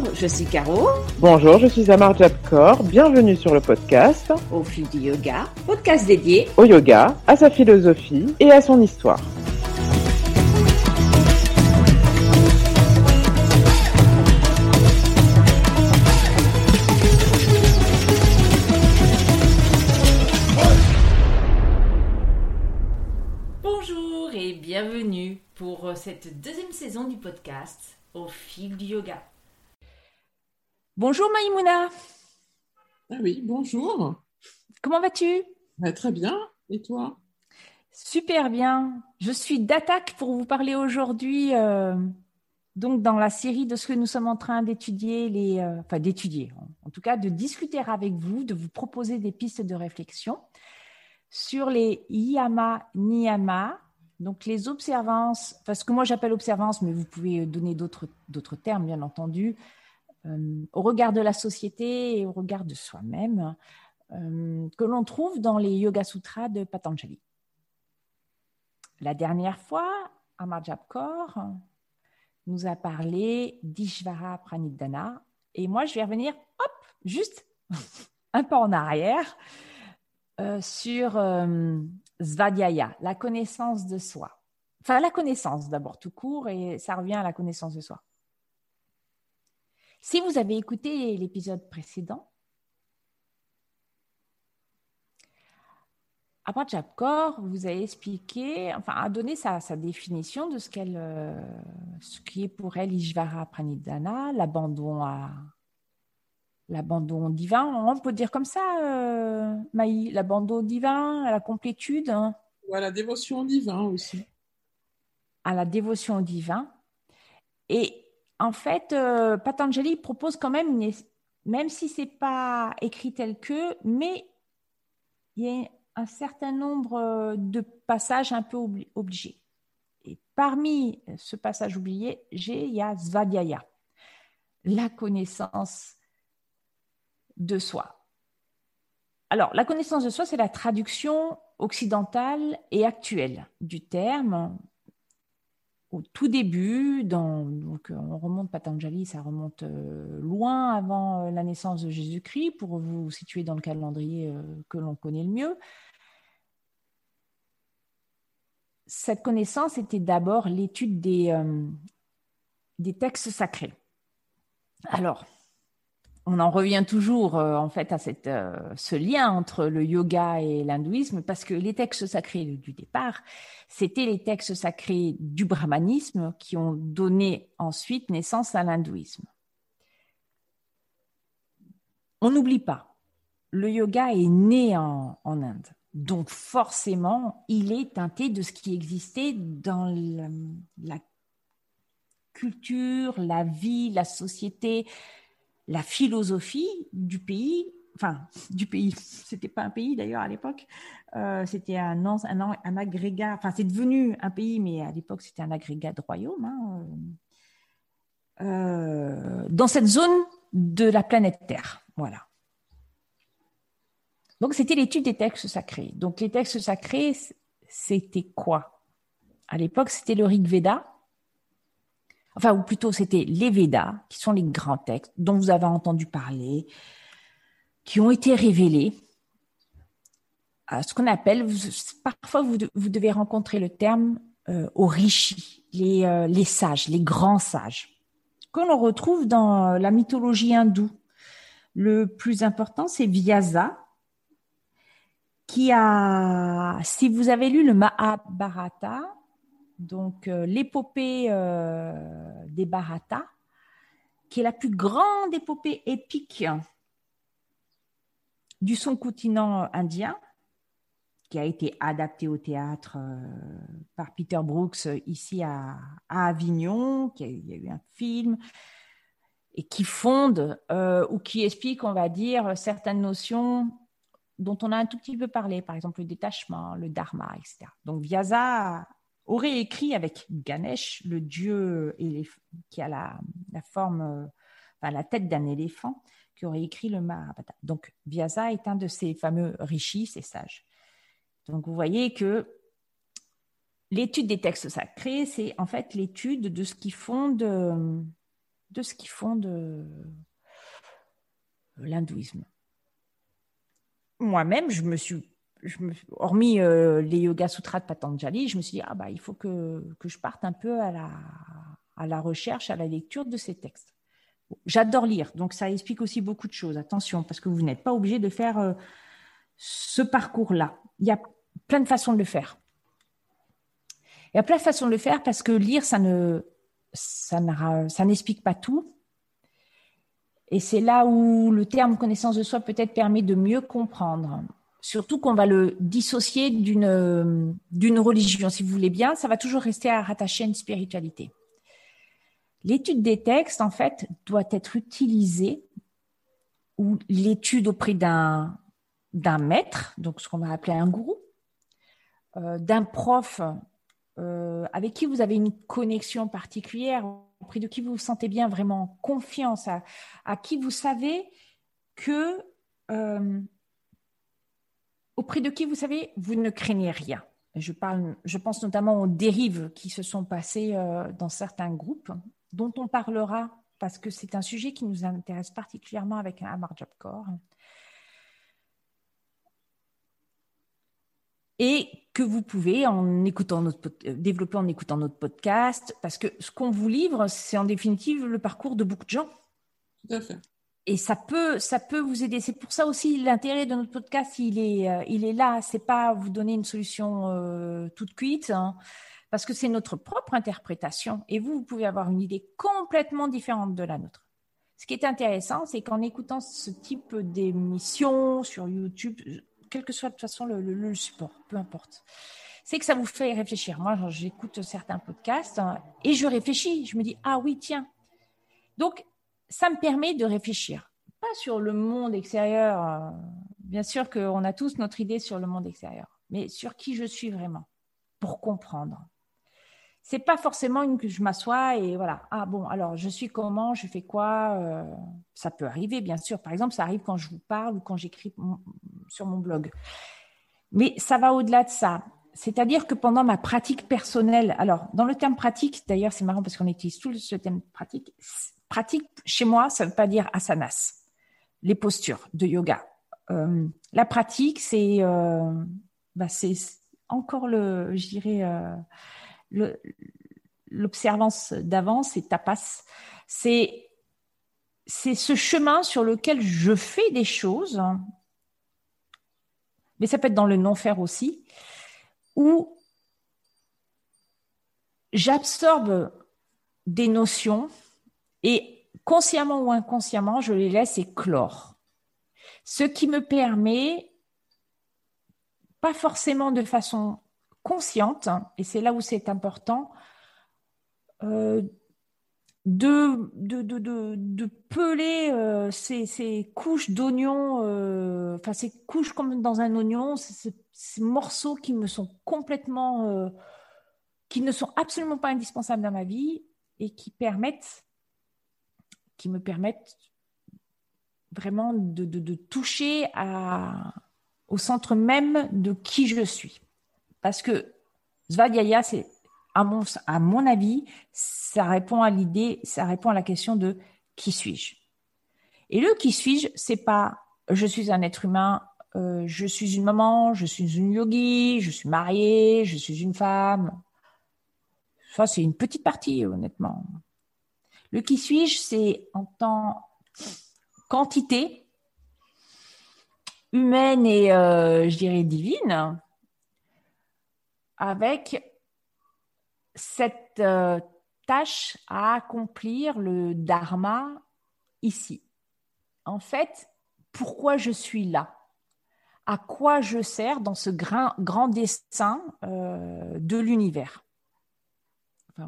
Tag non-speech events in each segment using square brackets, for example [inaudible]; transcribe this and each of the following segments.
Bonjour, je suis Caro. Bonjour, je suis Amar Jabkor. Bienvenue sur le podcast Au fil du yoga, podcast dédié au yoga, à sa philosophie et à son histoire. Bonjour et bienvenue pour cette deuxième saison du podcast Au fil du yoga. Bonjour Maïmouna, Ah oui, bonjour. comment vas-tu? Bah, très bien. Et toi? Super bien. Je suis d'attaque pour vous parler aujourd'hui, euh, donc dans la série de ce que nous sommes en train d'étudier, les, euh, enfin d'étudier, en, en tout cas de discuter avec vous, de vous proposer des pistes de réflexion sur les yama niyama, donc les observances, enfin ce que moi j'appelle observances, mais vous pouvez donner d'autres d'autres termes bien entendu, euh, au regard de la société et au regard de soi-même, euh, que l'on trouve dans les Yoga Sutras de Patanjali. La dernière fois, Amarjab Kaur nous a parlé d'Ishvara Pranidhana. Et moi, je vais revenir, hop, juste [laughs] un pas en arrière euh, sur Svadhyaya, la connaissance de soi. Enfin, la connaissance d'abord tout court, et ça revient à la connaissance de soi. Si vous avez écouté l'épisode précédent, Amarjab Kaur vous a expliqué, enfin, a donné sa, sa définition de ce, qu'elle, euh, ce qui est pour elle Ishvara Pranidhana, l'abandon à l'abandon divin. On peut dire comme ça, euh, Maï, l'abandon divin, à la complétude, hein, Ou à la dévotion au divin aussi. à la dévotion au divin. Et en fait, euh, Patanjali propose quand même, même si c'est pas écrit tel que, mais il y a un certain nombre euh, de passages un peu obli- obligés. Et parmi ce passage oublié, j'ai, il y a Svadhyaya, la connaissance de soi. Alors, la connaissance de soi, c'est la traduction occidentale et actuelle du terme. Au tout début, dans, donc euh, on remonte Patanjali, ça remonte euh, loin avant euh, la naissance de Jésus-Christ, pour vous situer dans le calendrier que l'on connaît le mieux. Cette connaissance était d'abord l'étude des, des textes sacrés. Alors, on en revient toujours euh, en fait à euh, ce lien entre le yoga et l'hindouisme parce que les textes sacrés du départ, c'était les textes sacrés du brahmanisme qui ont donné ensuite naissance à l'hindouisme. On n'oublie pas, le yoga est né en, Inde. Donc forcément, il est teinté de ce qui existait dans la culture, la vie, la société, la philosophie du pays, enfin du pays, [laughs] c'était pas un pays d'ailleurs à l'époque, euh, c'était un, un, agrégat, enfin c'est devenu un pays, mais à l'époque c'était un agrégat de royaume, hein, euh, dans cette zone de la planète Terre, voilà. Donc c'était l'étude des textes sacrés. Donc les textes sacrés, c'était quoi? À l'époque, c'était le Rig Veda, enfin, ou plutôt c'était les Védas, qui sont les grands textes dont vous avez entendu parler, qui ont été révélés. à ce qu'on appelle, parfois vous, vous devez rencontrer le terme euh, aux rishis, les, euh, les sages, les grands sages, que l'on retrouve dans la mythologie hindoue. Le plus important, c'est Vyasa, qui a, si vous avez lu le Mahabharata, donc euh, l'épopée euh, des Bharata, qui est la plus grande épopée épique du son continent indien, qui a été adaptée au théâtre euh, par Peter Brooks ici à, Avignon, qui a, y a eu un film, et qui fonde ou qui explique, on va dire, certaines notions dont on a un tout petit peu parlé, par exemple le détachement, le dharma, etc. Donc Vyasa aurait écrit avec Ganesh, le dieu qui a la, forme, euh, enfin, la tête d'un éléphant, qui aurait écrit le Mahabharata. Donc Vyasa est un de ces fameux rishis, ces sages. Donc vous voyez que l'étude des textes sacrés, c'est en fait l'étude de ce qui fonde de ce qui fonde l'hindouisme. Moi-même, je me suis, hormis euh, les Yoga Sutras de Patanjali, je me suis dit, ah bah, il faut que, que je parte un peu à la, à la recherche, à la lecture de ces textes. J'adore lire, donc ça explique aussi beaucoup de choses. Attention, parce que vous n'êtes pas obligé de faire euh, ce parcours-là. Il y a plein de façons de le faire. Il y a plein de façons de le faire parce que lire, ça ne, ça n'explique pas tout. Et c'est là où le terme connaissance de soi peut-être permet de mieux comprendre. Surtout qu'on va le dissocier d'une, religion. Si vous voulez bien, ça va toujours rester à rattacher à une spiritualité. L'étude des textes, en fait, doit être utilisée ou l'étude auprès d'un, d'un maître, donc ce qu'on va appeler un gourou, euh, d'un prof euh, avec qui vous avez une connexion particulière, auprès de qui vous vous sentez bien vraiment confiance, à, qui vous savez que, euh, auprès de qui vous savez, vous ne craignez rien. Je, pense notamment aux dérives qui se sont passées dans certains groupes dont on parlera parce que c'est un sujet qui nous intéresse particulièrement avec Amar Jobkor. Et que vous pouvez, en écoutant notre, euh, développer en écoutant notre podcast, parce que ce qu'on vous livre, c'est en définitive le parcours de beaucoup de gens. Tout à fait. Et ça peut, ça peut vous aider. C'est pour ça aussi l'intérêt de notre podcast, il est, euh, il est là. C'est pas vous donner une solution euh, toute cuite. Hein parce que c'est notre propre interprétation et vous, vous pouvez avoir une idée complètement différente de la nôtre. Ce qui est intéressant, c'est qu'en écoutant ce type d'émission sur YouTube, quel que soit de toute façon le, support, peu importe, c'est que ça vous fait réfléchir. Moi, j'écoute certains podcasts hein, et je réfléchis. Je me dis, ah oui, tiens. Donc, ça me permet de réfléchir. Pas sur le monde extérieur. Euh, bien sûr qu'on a tous notre idée sur le monde extérieur, mais sur qui je suis vraiment pour comprendre c'est pas forcément une que je m'assois et voilà. Ah bon, alors je suis comment, je fais quoi euh, Ça peut arriver, bien sûr. Par exemple, ça arrive quand je vous parle ou quand j'écris sur mon blog. Mais ça va au-delà de ça. C'est-à-dire que pendant ma pratique personnelle, alors dans le terme pratique, d'ailleurs c'est marrant parce qu'on utilise tout ce terme pratique. Pratique chez moi, ça ne veut pas dire asanas, les postures de yoga. Euh, la pratique, c'est euh, bah, c'est encore le, dirais l'observance d'avance et tapas. C'est c'est ce chemin sur lequel je fais des choses, mais ça peut être dans le non-faire aussi, où j'absorbe des notions et consciemment ou inconsciemment, je les laisse éclore. Ce qui me permet, pas forcément de façon consciente, et c'est là où c'est important, euh, de, de, de, de, peler euh, ces, couches d'oignons, euh, enfin ces couches comme dans un oignon, ces, morceaux qui me sont complètement, qui ne sont absolument pas indispensables dans ma vie et qui permettent, qui me permettent vraiment de, toucher à, au centre même de qui je suis. Parce que Svadhyaya, c'est, à mon, à mon avis, ça répond à l'idée, ça répond à la question de qui suis-je Et le qui suis-je, c'est pas je suis un être humain, euh, je suis une maman, je suis une yogi, je suis mariée, je suis une femme. Ça, c'est une petite partie, honnêtement. Le qui suis-je, c'est en tant quantité humaine et, euh, je dirais, divine avec cette euh, tâche à accomplir, le dharma, ici. En fait, pourquoi je suis là? À quoi je sers dans ce grand, grand dessin euh, de l'univers?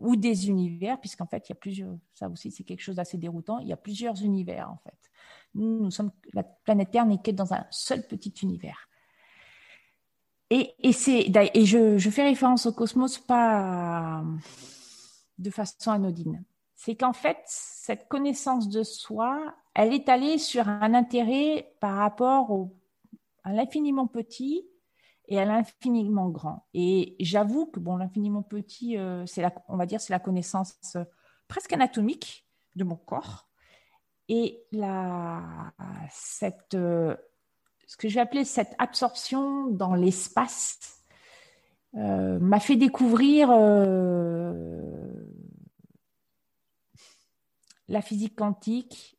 Ou des univers, puisqu'en fait, il y a plusieurs, ça aussi c'est quelque chose d'assez déroutant, il y a plusieurs univers en fait. Nous, nous sommes, la planète Terre n'est que dans un seul petit univers. Et, et, et je, je, fais référence au cosmos pas de façon anodine. C'est qu'en fait, cette connaissance de soi, elle est allée sur un intérêt par rapport au, à l'infiniment petit et à l'infiniment grand. Et j'avoue que bon, l'infiniment petit, euh, la, on va dire, c'est la connaissance euh, presque anatomique. de mon corps. Et la, cette, euh, ce que je vais appeler cette absorption dans l'espace m'a fait découvrir la physique quantique,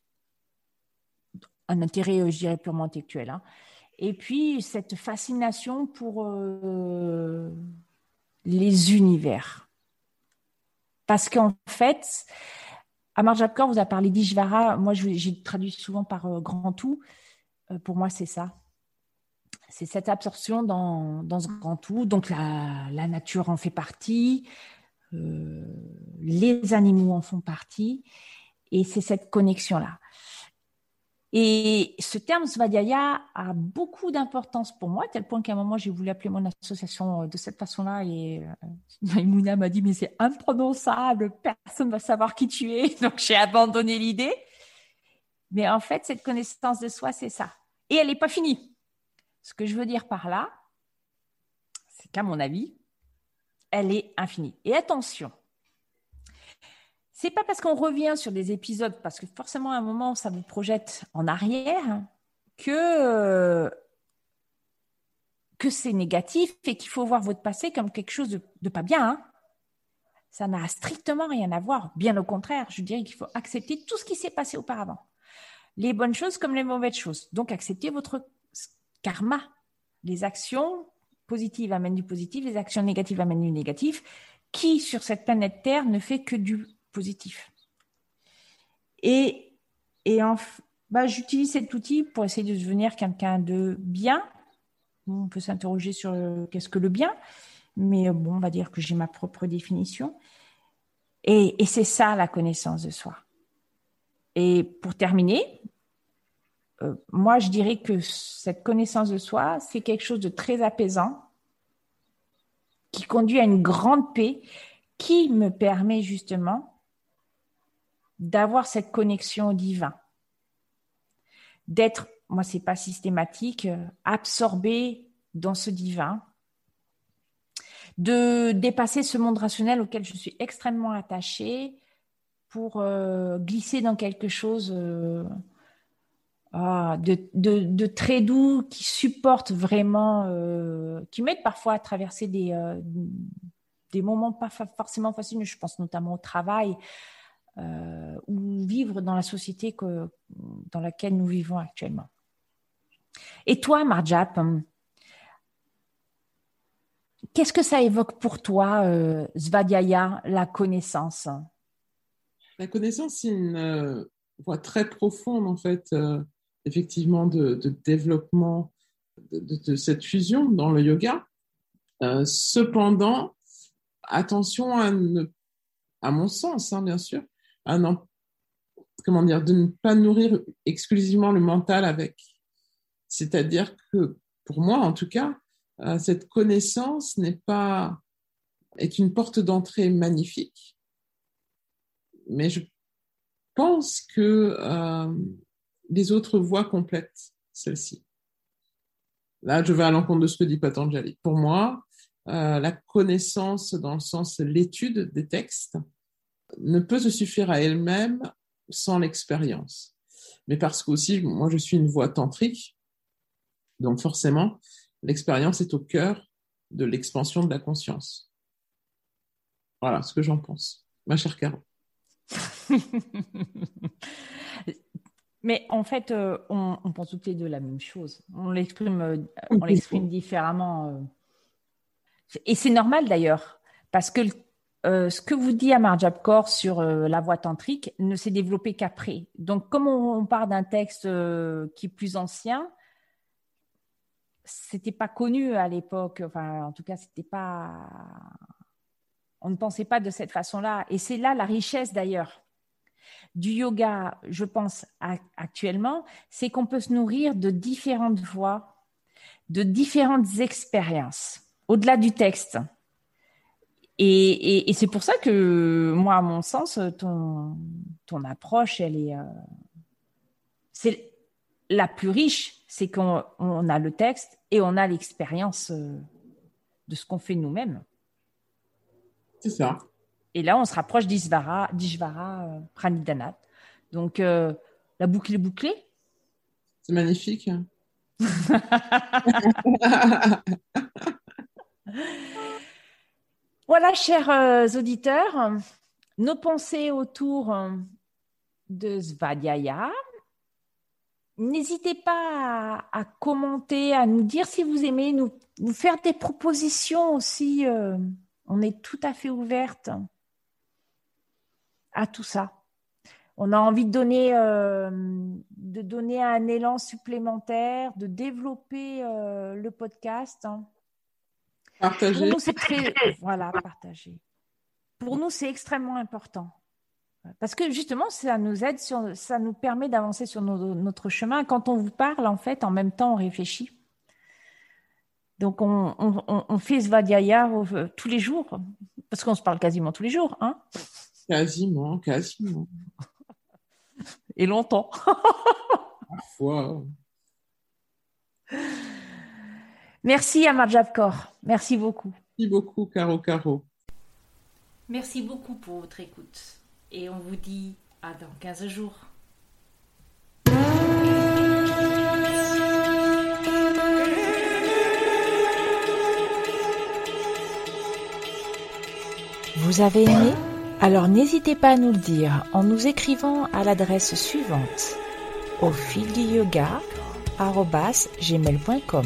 un intérêt, je dirais, purement intellectuel. Hein. Et puis cette fascination pour les univers. Parce qu'en fait, Amar Japkor vous a parlé d'Ishvara. Moi, j'ai traduit souvent par euh, grand tout. Euh, pour moi, c'est ça. C'est cette absorption dans, dans, ce grand tout. Donc, la, la nature en fait partie. Euh, les animaux en font partie. Et c'est cette connexion-là. Et ce terme Svadhyaya a beaucoup d'importance pour moi, à tel point qu'à un moment, j'ai voulu appeler mon association euh, de cette façon-là. Et euh, [laughs] Maïmouna m'a dit, mais c'est imprononçable, personne ne va savoir qui tu es. [laughs] Donc, j'ai abandonné l'idée. Mais en fait, cette connaissance de soi, c'est ça. Et elle n'est pas finie. Ce que je veux dire par là, c'est qu'à mon avis, elle est infinie. Et attention, c'est pas parce qu'on revient sur des épisodes, parce que forcément à un moment ça vous projette en arrière, que euh, que c'est négatif et qu'il faut voir votre passé comme quelque chose de, pas bien. Hein. Ça n'a strictement rien à voir. Bien au contraire, je dirais qu'il faut accepter tout ce qui s'est passé auparavant. Les bonnes choses comme les mauvaises choses. Donc accepter votre karma. Les actions positives amènent du positif, les actions négatives amènent du négatif. Qui sur cette planète Terre ne fait que du positif. Et, et bah, j'utilise cet outil pour essayer de devenir quelqu'un de bien. On peut s'interroger sur qu'est-ce que le bien, mais bon, on va dire que j'ai ma propre définition. Et, et c'est ça la connaissance de soi. Et pour terminer, euh, moi, je dirais que cette connaissance de soi, c'est quelque chose de très apaisant, qui conduit à une grande paix, qui me permet justement d'avoir cette connexion au divin, d'être, moi c'est pas systématique, euh, absorbé dans ce divin, de dépasser ce monde rationnel auquel je suis extrêmement attachée pour euh, glisser dans quelque chose euh, ah, de, très doux qui supporte vraiment, qui m'aide parfois à traverser des, des moments pas forcément faciles, je pense notamment au travail, euh, ou vivre dans la société que, dans laquelle nous vivons actuellement. Et toi, Marjap, qu'est-ce que ça évoque pour toi, euh, Svadhyaya, la connaissance? La connaissance, c'est une euh, voie très profonde, en fait, euh, effectivement, de, développement de, cette fusion dans le yoga. cependant, attention à mon sens, hein, bien sûr, comment dire, de ne pas nourrir exclusivement le mental avec. C'est-à-dire que, pour moi en tout cas, euh, cette connaissance n'est pas, est une porte d'entrée magnifique, mais je pense que euh, les autres voies complètent celle-ci. Là, je vais à l'encontre de ce que dit Patanjali. Pour moi, euh, la connaissance dans le sens l'étude des textes ne peut se suffire à elle-même sans l'expérience. Mais parce qu'aussi, moi, je suis une voix tantrique, donc forcément, l'expérience est au cœur de l'expansion de la conscience. Voilà ce que j'en pense, ma chère Caro. [laughs] Mais en fait, euh, on, pense toutes les deux la même chose. On l'exprime, euh, on l'exprime différemment. Euh. Et c'est normal d'ailleurs, parce que euh, ce que vous dit Amar Jabkor sur euh, la voix tantrique ne s'est développé qu'après. Donc, comme on, part d'un texte euh, qui est plus ancien, c'était pas connu à l'époque. Enfin, en tout cas, c'était pas. On ne pensait pas de cette façon-là. Et c'est là la richesse d'ailleurs du yoga, je pense actuellement, c'est qu'on peut se nourrir de différentes voix, de différentes expériences, au-delà du texte. Et, c'est pour ça que moi, à mon sens, ton, ton approche, elle est, euh, c'est la plus riche, c'est qu'on a le texte et on a l'expérience euh, de ce qu'on fait nous-mêmes. C'est ça. Et là, on se rapproche d'Ishvara, d'Ishvara euh, Pranidhanat. Donc, euh, la boucle est bouclée. C'est magnifique. [laughs] [laughs] [laughs] voilà, chers euh, auditeurs, nos pensées autour euh, de Svadhyaya. N'hésitez pas à, commenter, à nous dire si vous aimez, nous, faire des propositions aussi. Euh, on est tout à fait ouverte à tout ça. On a envie de donner, de donner un élan supplémentaire, de développer le podcast. Hein. Partager. voilà, partager. Pour nous, c'est extrêmement important. Parce que justement, ça nous aide, sur, ça nous permet d'avancer sur notre chemin. Quand on vous parle, en fait, en même temps, on réfléchit. Donc, on, on, on fait Svadhyaya euh, tous les jours, parce qu'on se parle quasiment tous les jours. Hein quasiment, quasiment. Et longtemps. Parfois. Merci Amar Merci beaucoup. Merci beaucoup, Caro Caro. Merci beaucoup pour votre écoute. Et on vous dit à dans 15 jours. Vous avez aimé? Alors n'hésitez pas à nous le dire en nous écrivant à l'adresse suivante au fil du yoga gmail.com.